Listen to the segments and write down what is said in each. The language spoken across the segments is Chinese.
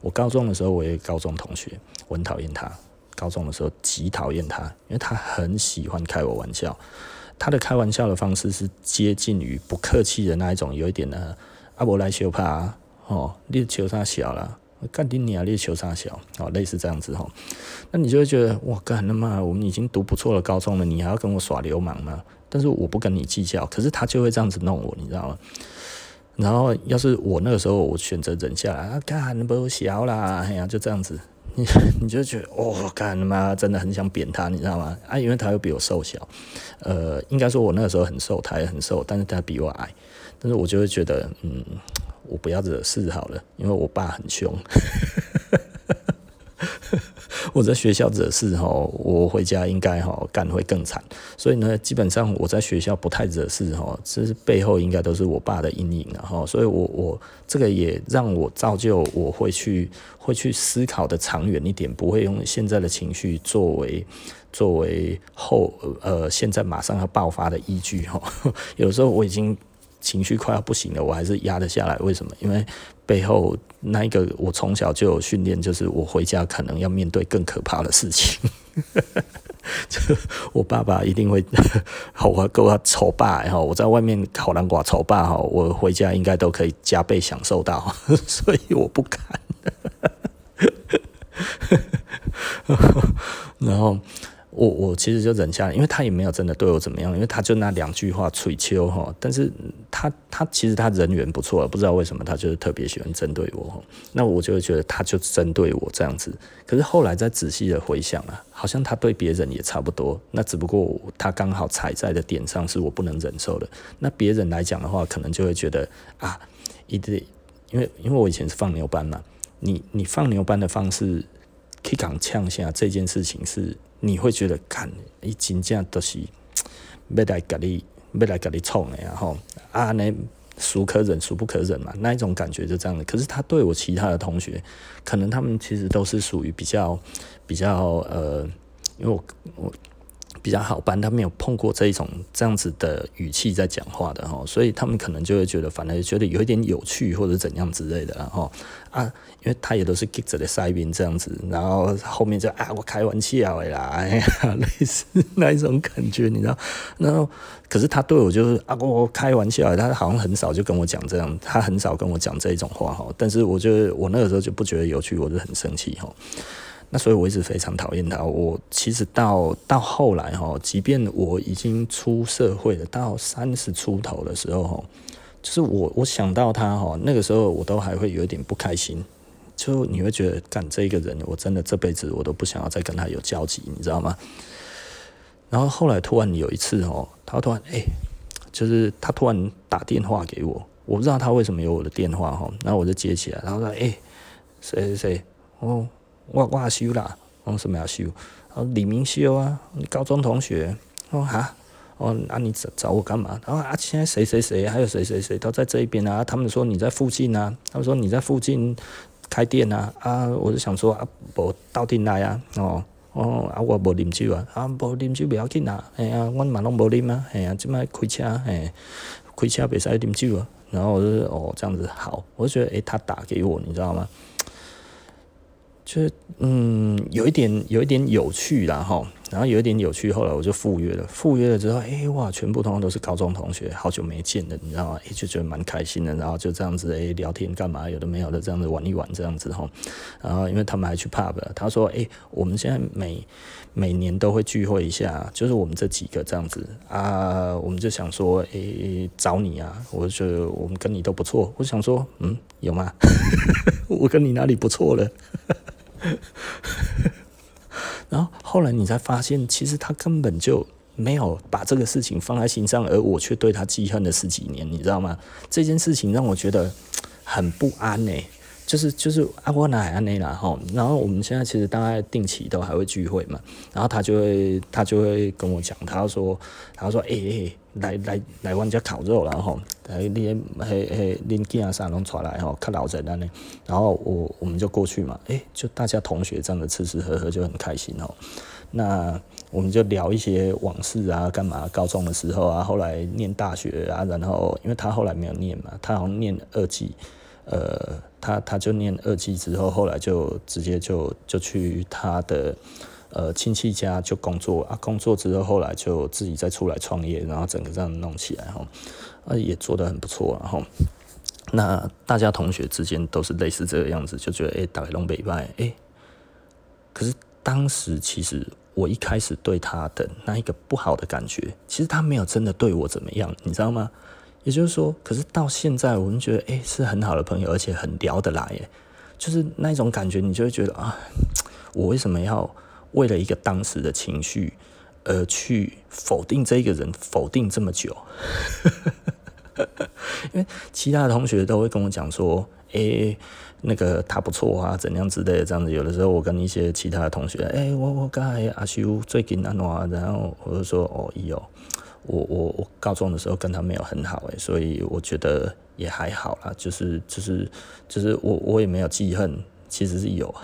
我高中的时候，我有高中同学，我很讨厌他。高中的时候极讨厌他，因为他很喜欢开我玩笑。他的开玩笑的方式是接近于不客气的那一种，有一点呢，阿伯来修怕哦，你球啥小了，干定你啊，你球啥小哦，类似这样子吼。那你就会觉得哇，干他妈，我们已经读不错的高中了，你还要跟我耍流氓吗？但是我不跟你计较，可是他就会这样子弄我，你知道吗？然后要是我那个时候我选择忍下来，啊，干不小啦，哎呀，就这样子。你你就觉得哦，干他妈真的很想扁他，你知道吗？啊，因为他又比我瘦小，呃，应该说我那个时候很瘦，他也很瘦，但是他比我矮，但是我就会觉得，嗯，我不要惹事好了，因为我爸很凶。我在学校惹事吼，我回家应该吼干会更惨，所以呢，基本上我在学校不太惹事吼，这是背后应该都是我爸的阴影了哈，所以我我这个也让我造就我会去会去思考的长远一点，不会用现在的情绪作为作为后呃现在马上要爆发的依据哈，有时候我已经。情绪快要不行了，我还是压得下来。为什么？因为背后那一个我从小就有训练，就是我回家可能要面对更可怕的事情。就我爸爸一定会 好好给我丑爸，然后我在外面好难寡丑爸哈，我回家应该都可以加倍享受到，所以我不敢。然后。我我其实就忍下来，因为他也没有真的对我怎么样，因为他就那两句话吹秋哈，但是他他其实他人缘不错，不知道为什么他就是特别喜欢针对我，那我就会觉得他就针对我这样子。可是后来再仔细的回想啊，好像他对别人也差不多，那只不过他刚好踩在的点上是我不能忍受的。那别人来讲的话，可能就会觉得啊，一定因为因为我以前是放牛班嘛，你你放牛班的方式可以讲呛下这件事情是。你会觉得，看，伊真正都是 要来甲你，要来甲你创的，然后啊，那孰可忍，孰不可忍嘛，那一种感觉就这样的。可是他对我其他的同学，可能他们其实都是属于比较比较呃，因为我我。比较好办，他没有碰过这一种这样子的语气在讲话的哈，所以他们可能就会觉得，反而觉得有一点有趣或者怎样之类的哈啊，因为他也都是记者的塞宾这样子，然后后面就啊，我开玩笑的啦，哎呀，类似那一种感觉，你知道？然后可是他对我就是啊，我开玩笑，他好像很少就跟我讲这样，他很少跟我讲这一种话哈，但是我觉得我那个时候就不觉得有趣，我就很生气哈。那所以我一直非常讨厌他。我其实到到后来哈，即便我已经出社会了，到三十出头的时候哈，就是我我想到他哈，那个时候我都还会有一点不开心。就你会觉得，干这个人，我真的这辈子我都不想要再跟他有交集，你知道吗？然后后来突然有一次哦，他突然哎，就是他突然打电话给我，我不知道他为什么有我的电话哈，然后我就接起来，然后说哎，谁谁谁哦。我我也修啦，我什么要修？哦，李明修啊，高中同学。哦哈，哦，那、啊、你找找我干嘛？然后啊，现在谁谁谁还有谁谁谁都在这一边啊。他们说你在附近啊，他们说你在附近开店啊。啊，我就想说啊，无到底来啊。哦哦，啊，我无啉酒啊。啊，无啉酒不要紧啊。哎呀，我嘛拢无啉啊。哎呀，这摆开车，哎，开车袂使啉酒啊。然后我就哦这样子好，我就觉得诶、欸，他打给我，你知道吗？就是嗯，有一点有一点有趣啦哈，然后有一点有趣，后来我就赴约了。赴约了之后，哎、哇，全部通通都是高中同学，好久没见了，你知道吗？哎、欸，就觉得蛮开心的。然后就这样子哎、聊天干嘛，有的没有的这样子玩一玩这样子哈。然后因为他们还去 pub，他说哎、我们现在每每年都会聚会一下，就是我们这几个这样子啊，我们就想说哎、找你啊，我就觉得我们跟你都不错，我想说嗯有吗？我跟你哪里不错了？然后后来你才发现，其实他根本就没有把这个事情放在心上，而我却对他记恨了十几年，你知道吗？这件事情让我觉得很不安呢。就是就是阿波那安内啦哈，然后我们现在其实大概定期都还会聚会嘛，然后他就会他就会跟我讲，他说他说哎哎、来来来我家烤肉然后来连嘿嘿连囝啥拢带来吼，看老人那呢，然后我我们就过去嘛，哎、欸，就大家同学这样的吃吃喝喝就很开心哦。那我们就聊一些往事啊，干嘛？高中的时候啊，后来念大学啊，然后因为他后来没有念嘛，他好像念二技，呃。他他就念二技之后，后来就直接就就去他的呃亲戚家就工作啊，工作之后后来就自己再出来创业，然后整个这样弄起来哈，啊也做得很不错，然后那大家同学之间都是类似这个样子，就觉得哎，大概东北拜哎，可是当时其实我一开始对他的那一个不好的感觉，其实他没有真的对我怎么样，你知道吗？也就是说，可是到现在，我们觉得，哎、是很好的朋友，而且很聊得来，哎，就是那种感觉，你就会觉得啊，我为什么要为了一个当时的情绪而去否定这个人，否定这么久？因为其他的同学都会跟我讲说，哎、欸，那个他不错啊，怎样之类的，这样子。有的时候，我跟一些其他的同学，哎、欸，我我刚才阿修最近那啊，然后我就说，哦，有。我我我高中的时候跟他没有很好诶，所以我觉得也还好啦，就是就是就是我我也没有记恨，其实是有，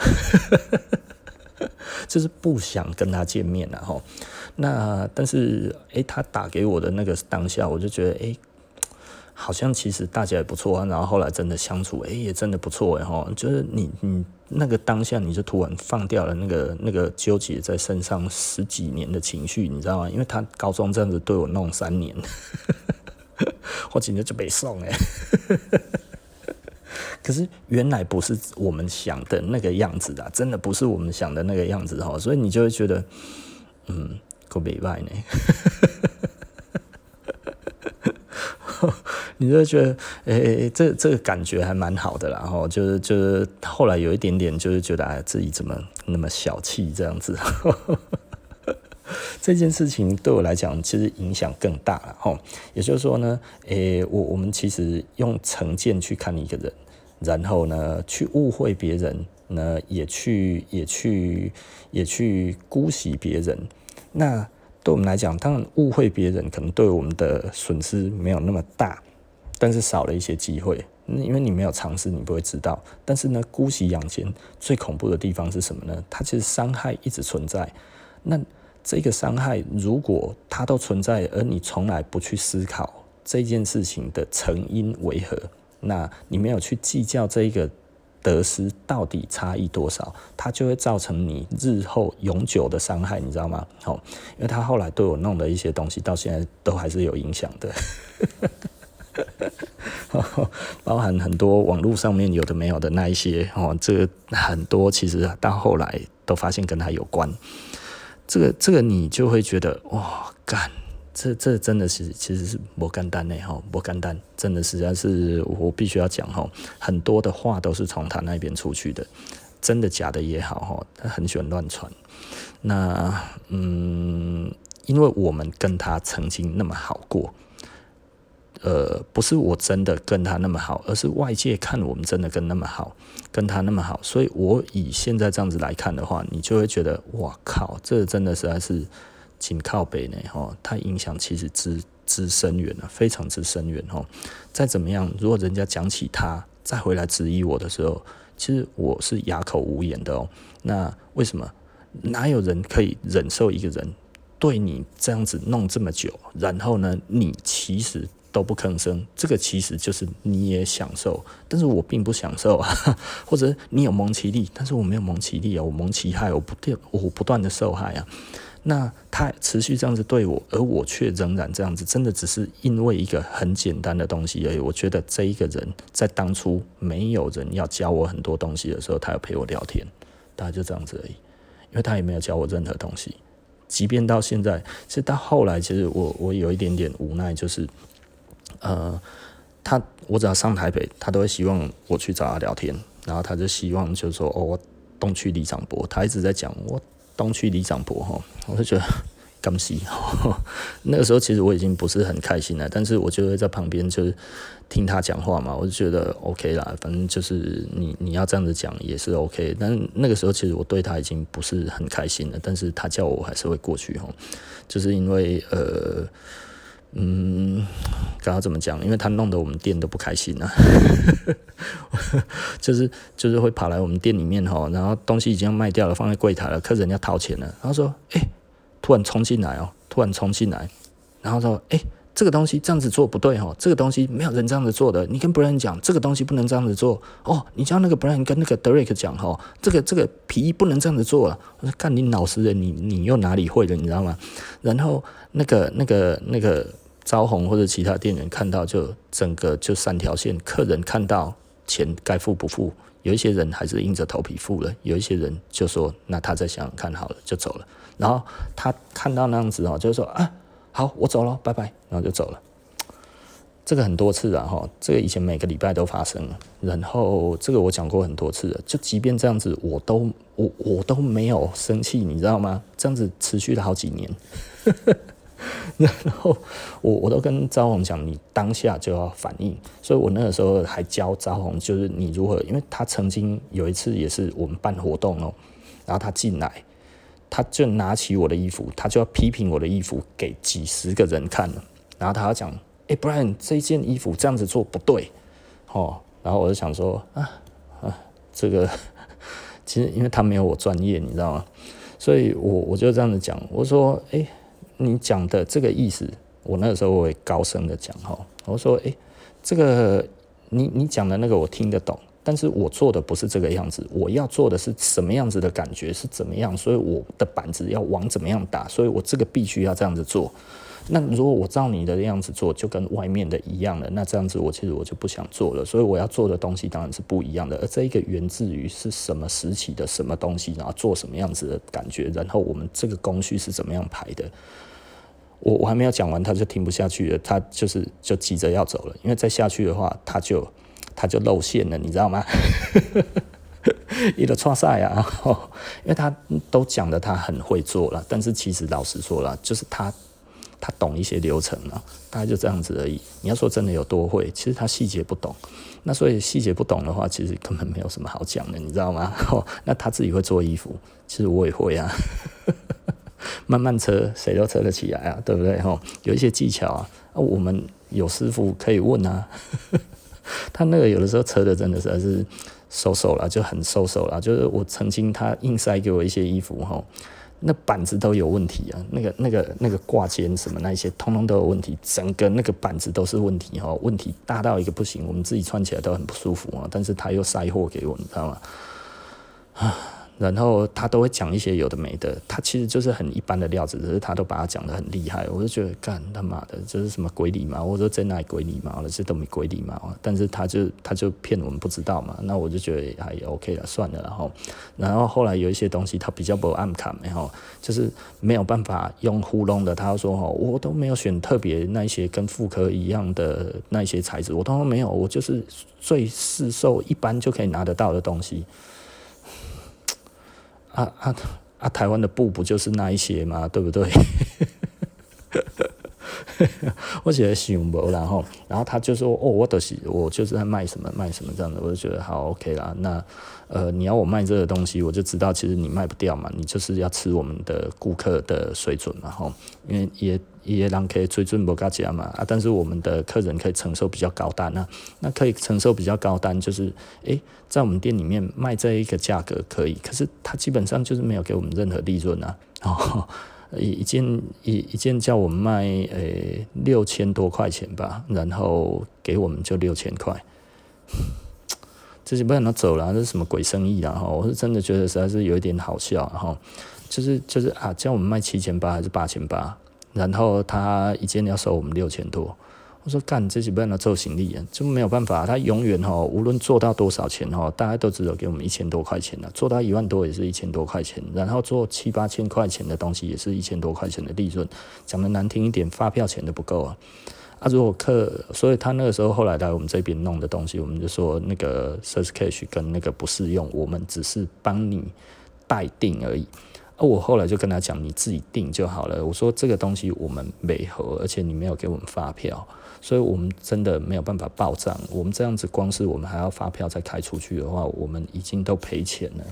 就是不想跟他见面了哈。那但是诶、他打给我的那个当下，我就觉得诶。好像其实大家也不错啊，然后后来真的相处，哎，也真的不错哎哈，就是你你那个当下，你就突然放掉了那个那个纠结在身上十几年的情绪，你知道吗？因为他高中这样子对我弄三年，我今天就被送哎，可是原来不是我们想的那个样子的，真的不是我们想的那个样子哈，所以你就会觉得，嗯，够没败呢。你就觉得，诶、这这个感觉还蛮好的啦，然后就是就是后来有一点点，就是觉得哎，自己怎么那么小气这样子。这件事情对我来讲，其实影响更大了哈。也就是说呢，诶、我我们其实用成见去看一个人，然后呢，去误会别人，呢，也去也去也去姑息别人。那对我们来讲，当然误会别人，可能对我们的损失没有那么大。但是少了一些机会，因为你没有尝试，你不会知道。但是呢，姑息养奸最恐怖的地方是什么呢？它其实伤害一直存在。那这个伤害如果它都存在，而你从来不去思考这件事情的成因为何，那你没有去计较这一个得失到底差异多少，它就会造成你日后永久的伤害，你知道吗？好，因为他后来对我弄的一些东西，到现在都还是有影响的。包含很多网络上面有的没有的那一些哦，这个很多其实到后来都发现跟他有关。这个这个你就会觉得哇，干，这这真的是其实是不干单呢哈，不干单，真的实在是我必须要讲哈，很多的话都是从他那边出去的，真的假的也好哈，他很喜欢乱传。那嗯，因为我们跟他曾经那么好过。呃，不是我真的跟他那么好，而是外界看我们真的跟那么好，跟他那么好，所以我以现在这样子来看的话，你就会觉得，哇靠，这真的实在是紧靠北呢，哈，它影响其实之之深远了，非常之深远哈。再怎么样，如果人家讲起他，再回来质疑我的时候，其实我是哑口无言的哦。那为什么？哪有人可以忍受一个人对你这样子弄这么久，然后呢，你其实。都不吭声，这个其实就是你也享受，但是我并不享受啊。或者你有蒙其利，但是我没有蒙其利啊，我蒙其害，我不断我不断的受害啊。那他持续这样子对我，而我却仍然这样子，真的只是因为一个很简单的东西而已。我觉得这一个人在当初没有人要教我很多东西的时候，他要陪我聊天，大概就这样子而已。因为他也没有教我任何东西，即便到现在，其实到后来，其实我我有一点点无奈，就是。呃，他我只要上台北，他都会希望我去找他聊天，然后他就希望就是说，哦，我东区里长伯，他一直在讲我东区里长伯哈，我就觉得干死。那个时候其实我已经不是很开心了，但是我就会在旁边就是听他讲话嘛，我就觉得 OK 啦，反正就是你你要这样子讲也是 OK，但那个时候其实我对他已经不是很开心了，但是他叫我还是会过去哈，就是因为呃。嗯，刚刚怎么讲？因为他弄得我们店都不开心了，就是就是会跑来我们店里面哈，然后东西已经要卖掉了，放在柜台了，客人要掏钱了，然后说，哎、突然冲进来哦，突然冲进来，然后说，哎、这个东西这样子做不对哦，这个东西没有人这样子做的。你跟 Brian 讲，这个东西不能这样子做哦。你叫那个 Brian 跟那个 Derek 讲哈，这个这个皮衣不能这样子做了。我说干你老实人，你你又哪里会的，你知道吗？然后那个那个那个招红或者其他店员看到，就整个就三条线。客人看到钱该付不付，有一些人还是硬着头皮付了，有一些人就说那他再想想看好了就走了。然后他看到那样子哦，就说啊。好，我走了，拜拜，然后就走了。这个很多次啊，哈，这个以前每个礼拜都发生。然后这个我讲过很多次了，就即便这样子，我都我我都没有生气，你知道吗？这样子持续了好几年。然后我我都跟招红讲，你当下就要反应。所以我那个时候还教招红，就是你如何，因为他曾经有一次也是我们办活动哦，然后他进来。他就拿起我的衣服，他就要批评我的衣服给几十个人看，然后他要讲，哎，Brian 这件衣服这样子做不对，哦，然后我就想说，啊啊，这个 其实因为他没有我专业，你知道吗？所以我我就这样子讲，我说，哎，你讲的这个意思，我那时候会高声的讲哈，我说，哎，这个你你讲的那个我听得懂。但是我做的不是这个样子，我要做的是什么样子的感觉是怎么样，所以我的板子要往怎么样打，所以我这个必须要这样子做。那如果我照你的样子做，就跟外面的一样了，那这样子我其实我就不想做了。所以我要做的东西当然是不一样的，而这一个源自于是什么时期的什么东西，然后做什么样子的感觉，然后我们这个工序是怎么样排的。我我还没有讲完，他就停不下去了，他就是就急着要走了，因为再下去的话，他就。他就露馅了，你知道吗？一个创赛啊，因为他都讲的他很会做了，但是其实老实说了，就是他他懂一些流程了，大概就这样子而已。你要说真的有多会，其实他细节不懂。那所以细节不懂的话，其实根本没有什么好讲的，你知道吗？那他自己会做衣服，其实我也会啊。慢慢车谁都车得起来啊，对不对？有一些技巧啊，我们有师傅可以问啊。他那个有的时候车的真的是还是收手了，就很收手了。就是我曾经他硬塞给我一些衣服哈，那板子都有问题啊，那个那个那个挂肩什么那些通通都有问题，整个那个板子都是问题哈，问题大到一个不行，我们自己穿起来都很不舒服啊。但是他又塞货给我，你知道吗？啊。然后他都会讲一些有的没的，他其实就是很一般的料子，只是他都把它讲得很厉害，我就觉得干他妈的，这是什么鬼礼貌？我说真的鬼礼貌了，这都没鬼礼貌。但是他就他就骗我们不知道嘛，那我就觉得还 OK 了，算了。然后然后后来有一些东西他比较不按卡，然后就是没有办法用糊弄的，他说哦，我都没有选特别那些跟妇科一样的那些材质，我都没有，我就是最市售一般就可以拿得到的东西。啊啊啊！台湾的布不就是那一些吗？对不对？我觉得想不，然后然后他就说：“哦，我都是我就是在卖什么卖什么这样的。”我就觉得好 OK 啦。那呃，你要我卖这个东西，我就知道其实你卖不掉嘛，你就是要吃我们的顾客的水准嘛，吼，因为也。也让可以水准不高价嘛啊，但是我们的客人可以承受比较高单啊，那可以承受比较高单，就是诶、在我们店里面卖这一个价格可以，可是他基本上就是没有给我们任何利润啊，哦，一一件一一件叫我们卖诶六千多块钱吧，然后给我们就六千块，这基本上都走了，这是什么鬼生意啊？哈，我是真的觉得实在是有一点好笑，哈，就是就是啊，叫我们卖七千八还是八千八？然后他一件要收我们六千多，我说干，这是不能做行李啊，就没有办法，他永远哈，无论做到多少钱哈，大家都只有给我们一千多块钱了，做到一万多也是一千多块钱，然后做七八千块钱的东西也是一千多块钱的利润，讲的难听一点，发票钱都不够啊。啊，如果客，所以他那个时候后来来我们这边弄的东西，我们就说那个 Surge 跟那个不适用，我们只是帮你代订而已。而我后来就跟他讲，你自己订就好了。我说这个东西我们没合，而且你没有给我们发票，所以我们真的没有办法报账。我们这样子，光是我们还要发票再开出去的话，我们已经都赔钱了。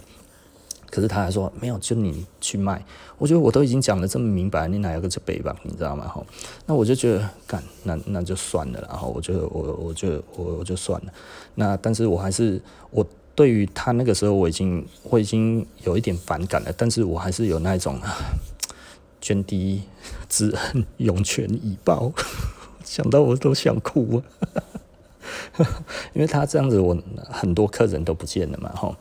可是他还说没有，就你去卖。我觉得我都已经讲得这么明白，你哪有个这背吧？你知道吗？哈，那我就觉得干，那那就算了。然后我就我我就我我就算了。那但是我还是我。对于他那个时候，我已经我已经有一点反感了，但是我还是有那种啊，涓滴之恩涌泉以报，想到我都想哭啊。因为他这样子，我很多客人都不见了嘛，吼。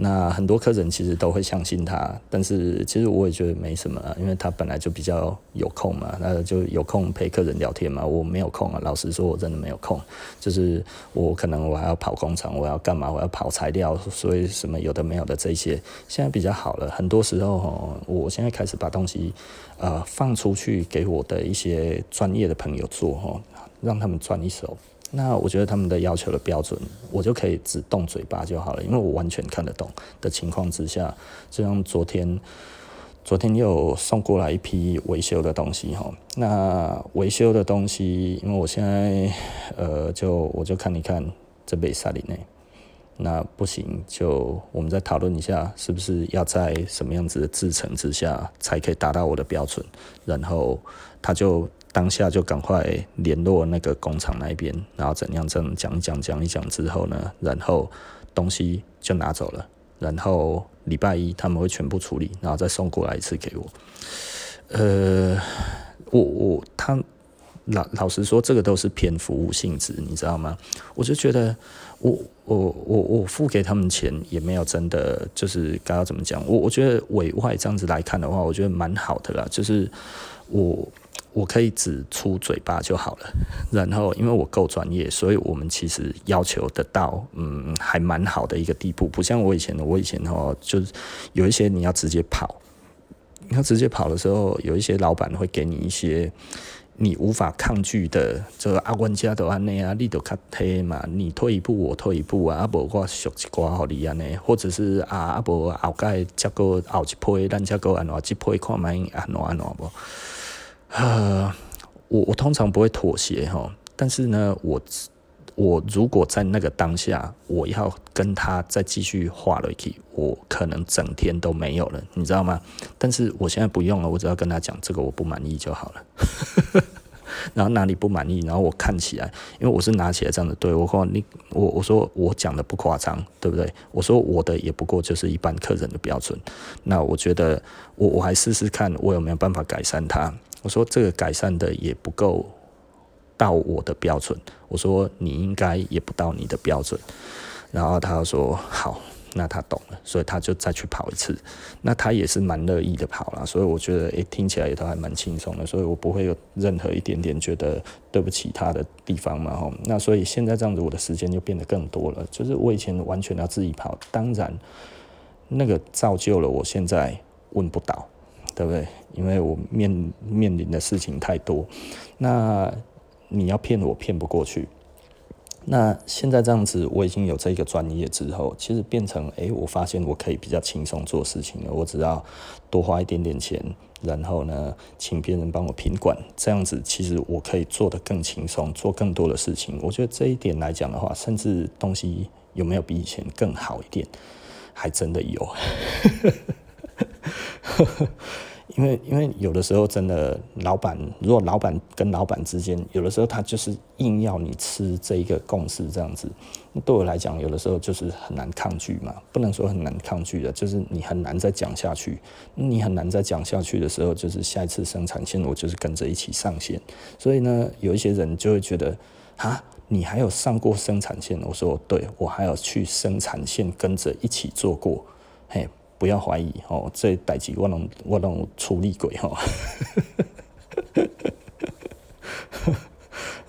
那很多客人其实都会相信他，但是其实我也觉得没什么，因为他本来就比较有空嘛，那就有空陪客人聊天嘛。我没有空啊，老实说，我真的没有空。就是我可能我还要跑工厂，我要干嘛？我要跑材料，所以什么有的没有的这些，现在比较好了。很多时候，吼，我现在开始把东西呃放出去给我的一些专业的朋友做，吼，让他们赚一手。那我觉得他们的要求的标准，我就可以只动嘴巴就好了，因为我完全看得懂的情况之下，就像昨天，昨天又送过来一批维修的东西哈。那维修的东西，因为我现在呃，就我就看一看这杯沙里内，那不行，就我们再讨论一下，是不是要在什么样子的制成之下才可以达到我的标准，然后他就。当下就赶快联络那个工厂那边，然后怎样这样讲一讲讲一讲之后呢，然后东西就拿走了，然后礼拜一他们会全部处理，然后再送过来一次给我。呃，我我他老老实说，这个都是偏服务性质，你知道吗？我就觉得我我我我付给他们钱也没有真的就是该要怎么讲，我我觉得委外这样子来看的话，我觉得蛮好的啦，就是我。我可以只出嘴巴就好了，然后因为我够专业，所以我们其实要求得到，嗯，还蛮好的一个地步。不像我以前，我以前哦，就是有一些你要直接跑，你要直接跑的时候，有一些老板会给你一些你无法抗拒的，这个阿关家都安内啊，你都卡推嘛，你退一步我退一步啊，阿伯我学一挂好你安内，或者是啊阿伯后盖再过后一批，咱加个安怎一批看卖安怎安怎不？呃，我我通常不会妥协哈，但是呢，我我如果在那个当下，我要跟他再继续画了一，我可能整天都没有了，你知道吗？但是我现在不用了，我只要跟他讲这个我不满意就好了。然后哪里不满意，然后我看起来，因为我是拿起来这样的，对我说你我我说我讲的不夸张，对不对？我说我的也不过就是一般客人的标准，那我觉得我我还试试看我有没有办法改善它。我说这个改善的也不够到我的标准，我说你应该也不到你的标准，然后他说好，那他懂了，所以他就再去跑一次，那他也是蛮乐意的跑了，所以我觉得诶，听起来也都还蛮轻松的，所以我不会有任何一点点觉得对不起他的地方嘛吼，那所以现在这样子我的时间就变得更多了，就是我以前完全要自己跑，当然那个造就了我现在问不倒。对不对？因为我面面临的事情太多，那你要骗我骗不过去。那现在这样子，我已经有这个专业之后，其实变成哎，我发现我可以比较轻松做事情了。我只要多花一点点钱，然后呢，请别人帮我品管，这样子其实我可以做得更轻松，做更多的事情。我觉得这一点来讲的话，甚至东西有没有比以前更好一点？还真的有。因为，因为有的时候真的，老板如果老板跟老板之间，有的时候他就是硬要你吃这一个共识这样子，对我来讲，有的时候就是很难抗拒嘛，不能说很难抗拒的，就是你很难再讲下去，你很难再讲下去的时候，就是下一次生产线我就是跟着一起上线，所以呢，有一些人就会觉得，啊，你还有上过生产线？我说对，我还有去生产线跟着一起做过，嘿。不要怀疑哦，这代志我拢我拢处理过吼。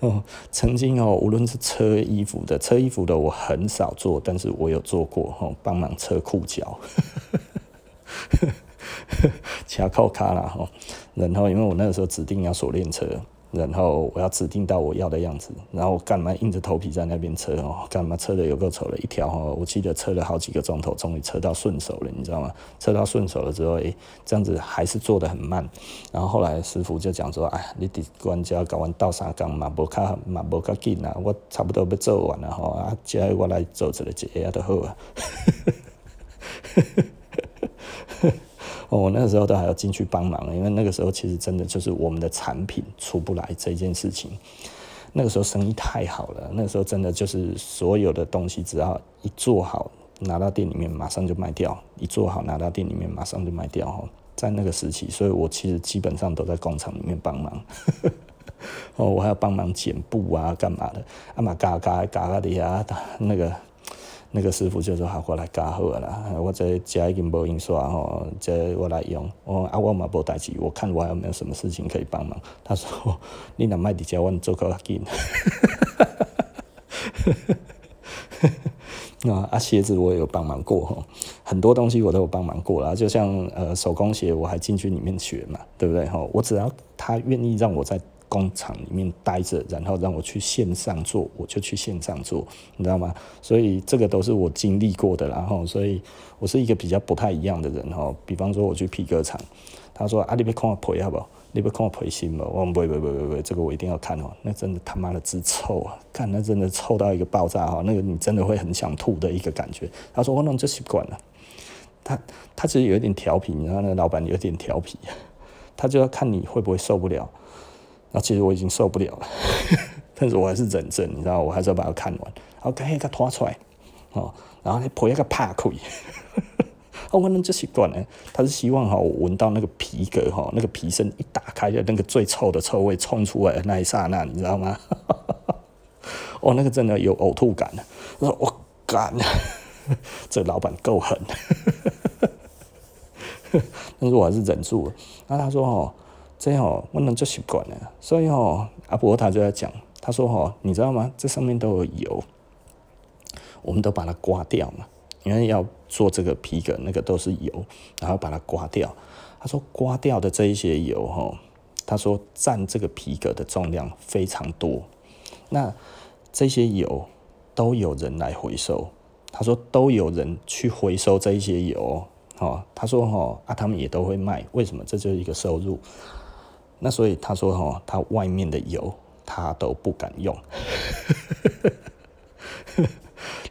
哦，曾经哦，无论是车衣服的，车衣服的我很少做，但是我有做过吼，帮忙车裤脚，卡扣卡啦吼。然后因为我那个时候指定要锁链车。然后我要指定到我要的样子，然后干嘛硬着头皮在那边车哦？干嘛车的有够丑了一条哦？我记得车了好几个钟头，终于车到顺手了，你知道吗？车到顺手了之后，诶，这样子还是做得很慢。然后后来师傅就讲说：“哎，你得关家搞完倒三缸嘛，无卡嘛无卡紧啊，我差不多要做完了吼，啊，接下我来做这个一下就好啊。”哦，我那个时候都还要进去帮忙，因为那个时候其实真的就是我们的产品出不来这件事情。那个时候生意太好了，那个时候真的就是所有的东西只要一做好，拿到店里面马上就卖掉；一做好拿到店里面马上就卖掉。哦在那个时期，所以我其实基本上都在工厂里面帮忙。哦，我还要帮忙剪布啊，干嘛的？啊嘛，嘎嘎嘎嘎的啊，那个那个师傅就说：“好，过来加好了，我这家已经无印刷吼，这我来用。我啊，我嘛无代志，我看我还有没有什么事情可以帮忙。”他说：“ 你若卖伫遮，我做较紧。”啊，鞋子我也有帮忙过哈，很多东西我都有帮忙过了。就像呃手工鞋，我还进去里面学嘛，对不对？哈，我只要他愿意让我在工厂里面待着，然后让我去线上做，我就去线上做，你知道吗？所以这个都是我经历过的，然后所以我是一个比较不太一样的人哈。比方说我去皮革厂，他说啊，你别看我赔好不好？你别看我赔心嘛，我不不不不不，这个我一定要看哦，那真的他妈的之臭啊！看那真的臭到一个爆炸哈，那个你真的会很想吐的一个感觉。他说我弄就习惯了，他他其实有一点调皮，然后那个老板有点调皮，他就要看你会不会受不了。那其实我已经受不了了，但是我还是忍着，你知道，我还是要把它看完，然后赶紧给它拖出来，哦，然后你皮一个拍开。哦，我能就习惯呢。他是希望哈，我闻到那个皮革哈，那个皮身一打开的那个最臭的臭味冲出来的那一刹那，你知道吗？哦，那个真的有呕吐感。我说我干，这老板够狠。但是我还是忍住了。然后他说哦，这样哦，我能就习惯了。所以哦，阿伯他就在讲，他说哦，你知道吗？这上面都有油，我们都把它刮掉嘛。因为要做这个皮革，那个都是油，然后把它刮掉。他说刮掉的这一些油，哈，他说占这个皮革的重量非常多。那这些油都有人来回收。他说都有人去回收这一些油，哦，他说哈啊，他们也都会卖。为什么？这就是一个收入。那所以他说哈，他外面的油他都不敢用。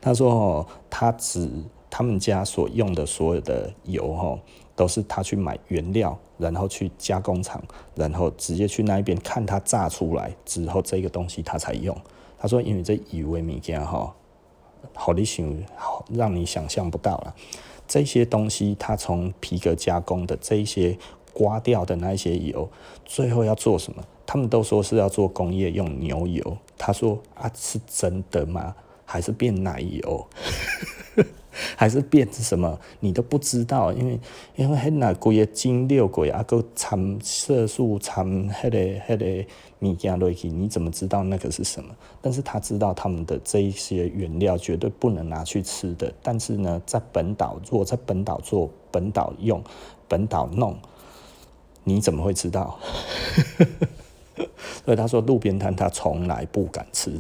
他说：“哦，他只他们家所用的所有的油，哈，都是他去买原料，然后去加工厂，然后直接去那一边看他榨出来之后，这个东西他才用。他说，因为这油的物件，哈，好你想，好让你想象不到了。这些东西，他从皮革加工的这一些刮掉的那些油，最后要做什么？他们都说是要做工业用牛油。他说啊，是真的吗？”还是变奶油，还是变什么？你都不知道，因为因为黑那贵的精六鬼啊，够掺色素掺迄个迄个物件落去，你怎么知道那个是什么？但是他知道他们的这一些原料绝对不能拿去吃的。但是呢，在本岛，如果在本岛做、本岛用、本岛弄，你怎么会知道？所以他说，路边摊他从来不敢吃。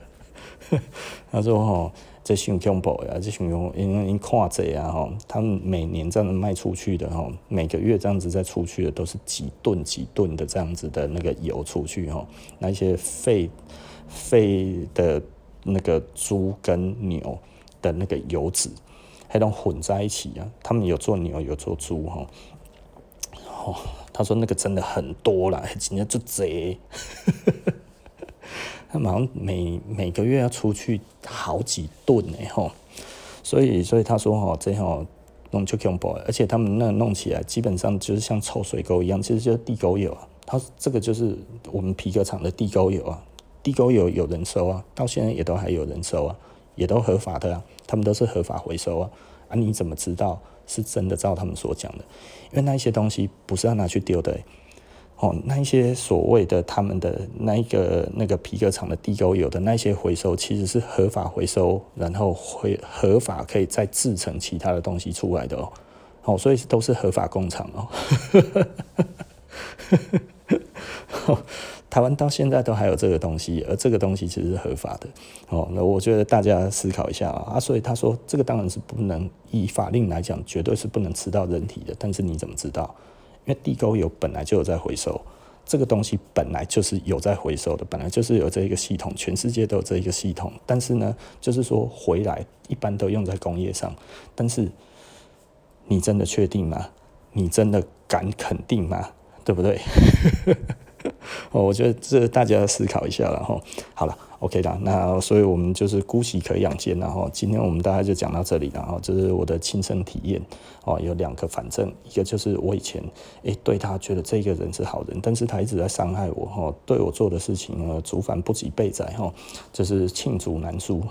他说：“吼，这熊熊宝呀！这太恐怖，因为你看这啊，吼，他们每年这样卖出去的，吼，每个月这样子再出去的，都是几吨几吨的这样子的那个油出去，吼，那些废废的那个猪跟牛的那个油脂，还都混在一起啊。他们有做牛，有做猪，吼，哦，他说那个真的很多啦，今天就贼。”他好像每每个月要出去好几顿呢，吼，所以所以他说吼，这吼弄就恐怖，而且他们那弄起来基本上就是像臭水沟一样，其实就是地沟油。他这个就是我们皮革厂的地沟油啊，地沟油有人收啊，到现在也都还有人收啊，也都合法的啊，他们都是合法回收啊。啊，你怎么知道是真的？照他们所讲的，因为那一些东西不是要拿去丢的。哦，那一些所谓的他们的那一个那个皮革厂的地沟油的那些回收，其实是合法回收，然后会合法可以再制成其他的东西出来的哦。哦，所以都是合法工厂哦。台湾到现在都还有这个东西，而这个东西其实是合法的。哦，那我觉得大家思考一下啊。啊，所以他说这个当然是不能以法令来讲，绝对是不能吃到人体的。但是你怎么知道？因为地沟油本来就有在回收，这个东西本来就是有在回收的，本来就是有这一个系统，全世界都有这一个系统。但是呢，就是说回来一般都用在工业上。但是你真的确定吗？你真的敢肯定吗？对不对？哦，我觉得这大家思考一下了哈。好了 OK 的，那所以我们就是姑息可养奸，然后今天我们大概就讲到这里，然后这是我的亲身体验哦，有两个反正，一个就是我以前诶对他觉得这个人是好人，但是他一直在伤害我哈，对我做的事情呢，族繁不及被宰哈，就是罄竹难书。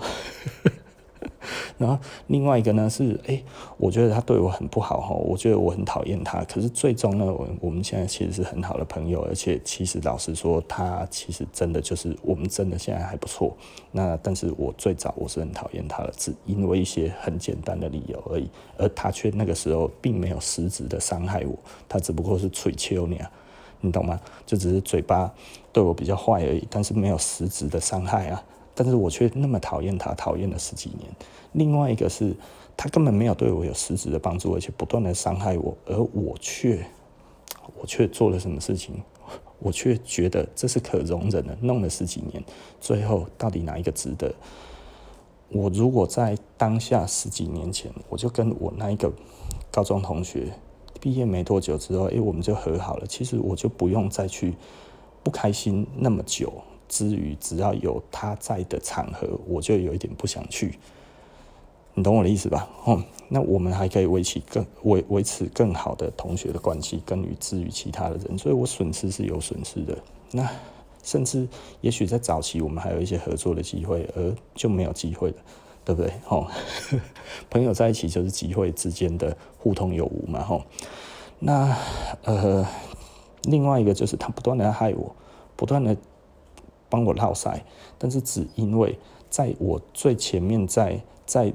然后另外一个呢是，哎，我觉得他对我很不好，我觉得我很讨厌他。可是最终呢，我我们现在其实是很好的朋友，而且其实老实说，他其实真的就是我们真的现在还不错。那但是我最早我是很讨厌他的，只因为一些很简单的理由而已，而他却那个时候并没有实质的伤害我，他只不过是吹秋你，你懂吗？就只是嘴巴对我比较坏而已，但是没有实质的伤害啊。但是我却那么讨厌他，讨厌了十几年。另外一个是，他根本没有对我有实质的帮助，而且不断的伤害我，而我却，我却做了什么事情？我却觉得这是可容忍的。弄了十几年，最后到底哪一个值得？我如果在当下十几年前，我就跟我那一个高中同学毕业没多久之后，诶，我们就和好了。其实我就不用再去不开心那么久。之余，只要有他在的场合，我就有一点不想去。你懂我的意思吧？哦，那我们还可以维持更维维持更好的同学的关系，跟与之于其他的人，所以我损失是有损失的。那甚至也许在早期，我们还有一些合作的机会，而就没有机会了，对不对？哦，朋友在一起就是机会之间的互通有无嘛。吼，那呃，另外一个就是他不断的害我，不断的。帮我绕塞，但是只因为在我最前面在，在在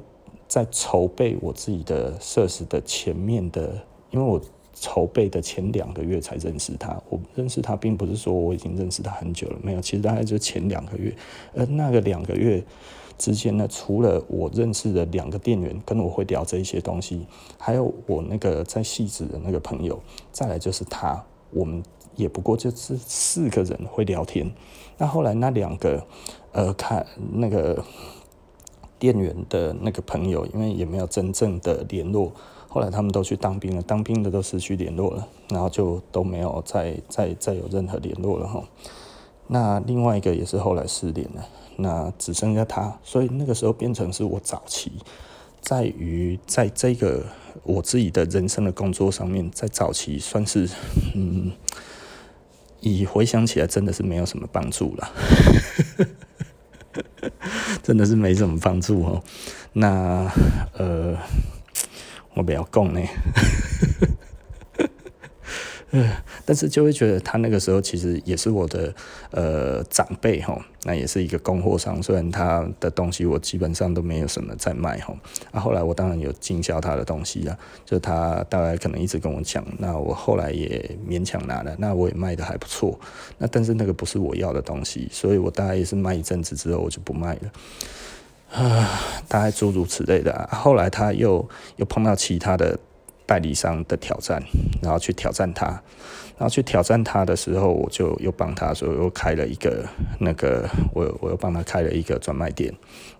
在筹备我自己的设施的前面的，因为我筹备的前两个月才认识他。我认识他，并不是说我已经认识他很久了，没有，其实大概就前两个月。而那个两个月之间呢，除了我认识的两个店员跟我会聊这一些东西，还有我那个在戏子的那个朋友，再来就是他，我们也不过就是四个人会聊天。那后来那两个，呃，看那个店员的那个朋友，因为也没有真正的联络，后来他们都去当兵了，当兵的都失去联络了，然后就都没有再再再有任何联络了哈。那另外一个也是后来失联了，那只剩下他，所以那个时候变成是我早期在于在这个我自己的人生的工作上面，在早期算是嗯。以回想起来，真的是没有什么帮助了，真的是没什么帮助哦。那呃，我不要讲呢。但是就会觉得他那个时候其实也是我的呃长辈哈，那也是一个供货商，虽然他的东西我基本上都没有什么在卖哈。那、啊、后来我当然有经销他的东西啊，就他大概可能一直跟我讲，那我后来也勉强拿了，那我也卖得还不错。那但是那个不是我要的东西，所以我大概也是卖一阵子之后我就不卖了啊，大概诸如此类的、啊。后来他又又碰到其他的。代理商的挑战，然后去挑战他，然后去挑战他的时候，我就又帮他，所以又开了一个那个，我我又帮他开了一个专卖店。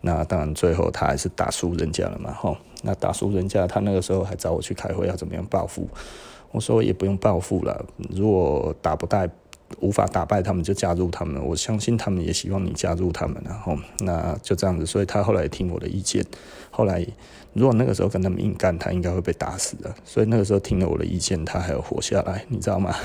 那当然最后他还是打输人家了嘛，吼。那打输人家，他那个时候还找我去开会，要怎么样报复？我说也不用报复了，如果打不带。无法打败他们，就加入他们。我相信他们也希望你加入他们，然后那就这样子。所以他后来听我的意见。后来如果那个时候跟他们硬干，他应该会被打死的。所以那个时候听了我的意见，他还要活下来，你知道吗？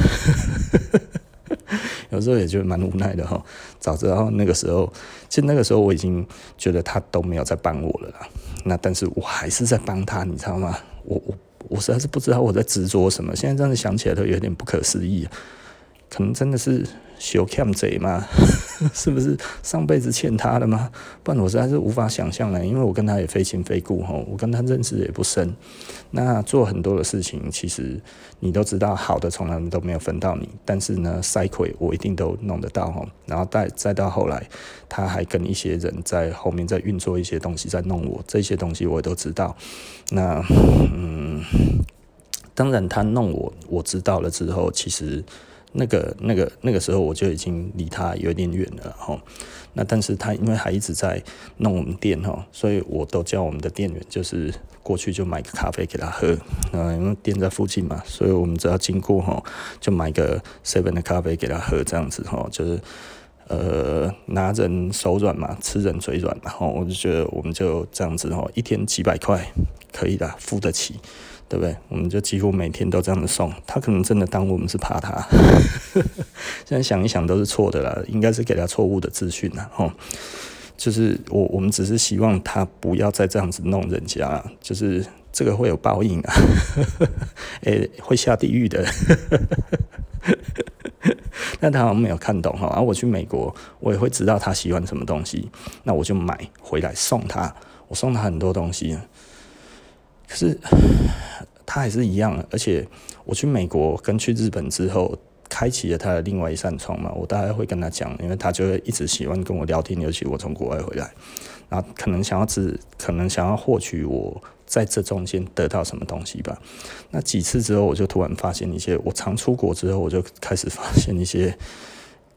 有时候也觉得蛮无奈的哈。早知道那个时候，其实那个时候我已经觉得他都没有在帮我了啦。那但是我还是在帮他，你知道吗？我我我实在是不知道我在执着什么。现在这样子想起来都有点不可思议。可能真的是小欠贼吗？是不是上辈子欠他的吗？不然我实在是无法想象呢。因为我跟他也非亲非故哈，我跟他认识也不深。那做很多的事情，其实你都知道，好的从来都没有分到你，但是呢，塞亏我一定都弄得到哈。然后再再到后来，他还跟一些人在后面在运作一些东西，在弄我，这些东西我都知道。那嗯，当然他弄我，我知道了之后，其实。那个、那个、那个时候我就已经离他有点远了哈。那但是他因为还一直在弄我们店哈，所以我都叫我们的店员就是过去就买个咖啡给他喝。嗯，因为店在附近嘛，所以我们只要经过哈，就买个 seven 的咖啡给他喝这样子哈，就是呃拿人手软嘛，吃人嘴软嘛，然后我就觉得我们就这样子吼，一天几百块可以的，付得起。对不对？我们就几乎每天都这样子送他，可能真的当我们是怕他。现在想一想都是错的啦，应该是给他错误的资讯啦。吼，就是我我们只是希望他不要再这样子弄人家，就是这个会有报应啊，诶，会下地狱的。但他好像没有看懂哈，然后我去美国，我也会知道他喜欢什么东西，那我就买回来送他，我送他很多东西。可是 他还是一样，而且我去美国跟去日本之后，开启了他的另外一扇窗嘛。我大概会跟他讲，因为他就会一直喜欢跟我聊天，尤其我从国外回来，然后可能想要只可能想要获取我在这中间得到什么东西吧。那几次之后，我就突然发现一些，我常出国之后，我就开始发现一些。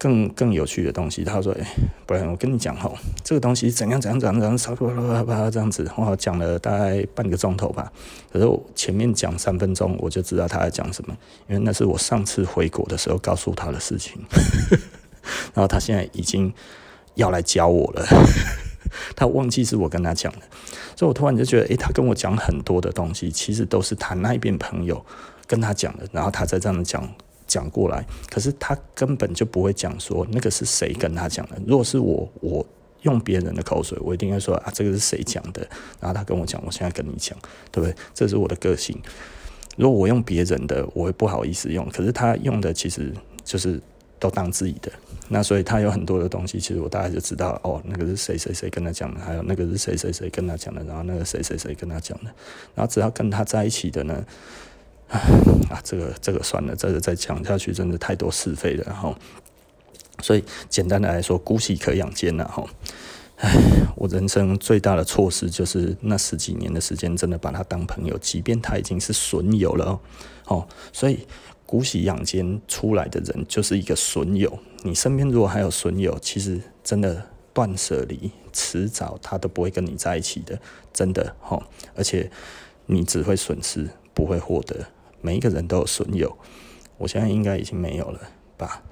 更更有趣的东西，他说：“哎、不然我跟你讲哈，这个东西怎样怎样怎样怎样，差不多啪啪这样子，我讲了大概半个钟头吧。可是我前面讲三分钟，我就知道他在讲什么，因为那是我上次回国的时候告诉他的事情。然后他现在已经要来教我了，他忘记是我跟他讲的，所以我突然就觉得，哎、他跟我讲很多的东西，其实都是他那边朋友跟他讲的，然后他再这样讲。”讲过来，可是他根本就不会讲说那个是谁跟他讲的。如果是我，我用别人的口水，我一定会说啊，这个是谁讲的？然后他跟我讲，我现在跟你讲，对不对？这是我的个性。如果我用别人的，我会不好意思用。可是他用的其实就是都当自己的，那所以他有很多的东西，其实我大概就知道哦，那个是谁谁谁跟他讲的，还有那个是谁谁谁跟他讲的，然后那个谁谁谁跟他讲的，然后只要跟他在一起的呢。啊，这个这个算了，这个再讲下去真的太多是非了哈。所以简单的来说，姑息可养奸呐哈。唉，我人生最大的错失就是那十几年的时间，真的把他当朋友，即便他已经是损友了哦。所以姑息养奸出来的人就是一个损友。你身边如果还有损友，其实真的断舍离，迟早他都不会跟你在一起的，真的哈。而且你只会损失，不会获得。每一个人都有损友，我现在应该已经没有了吧？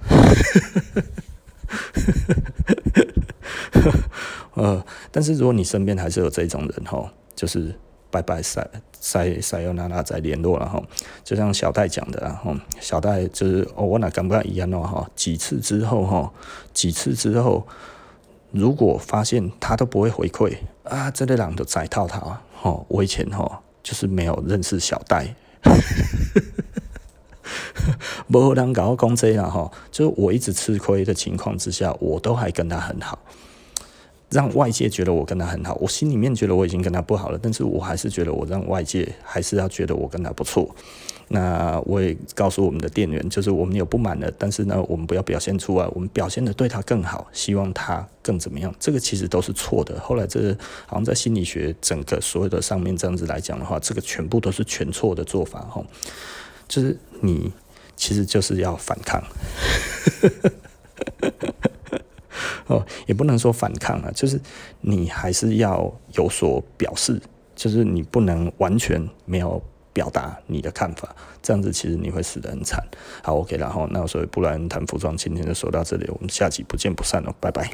呃，但是如果你身边还是有这种人哈，就是拜拜塞塞塞又娜娜再联络了哈，就像小戴讲的哈，小戴就是哦，我哪敢不敢一样哦哈？几次之后哈，几次之后，如果发现他都不会回馈啊，这类人都摘套他哈，我以前哈就是没有认识小戴。无人跟我讲这样哈，就是我一直吃亏的情况之下，我都还跟他很好，让外界觉得我跟他很好。我心里面觉得我已经跟他不好了，但是我还是觉得我让外界还是要觉得我跟他不错。那我也告诉我们的店员，就是我们有不满的，但是呢，我们不要表现出来，我们表现的对他更好，希望他更怎么样。这个其实都是错的。后来这好像在心理学整个所有的上面这样子来讲的话，这个全部都是全错的做法哈。就是你其实就是要反抗，哦，也不能说反抗啊，就是你还是要有所表示，就是你不能完全没有。表达你的看法，这样子其实你会死得很惨。好，OK，然后那所以不然谈服装今天就说到这里，我们下集不见不散哦，拜拜。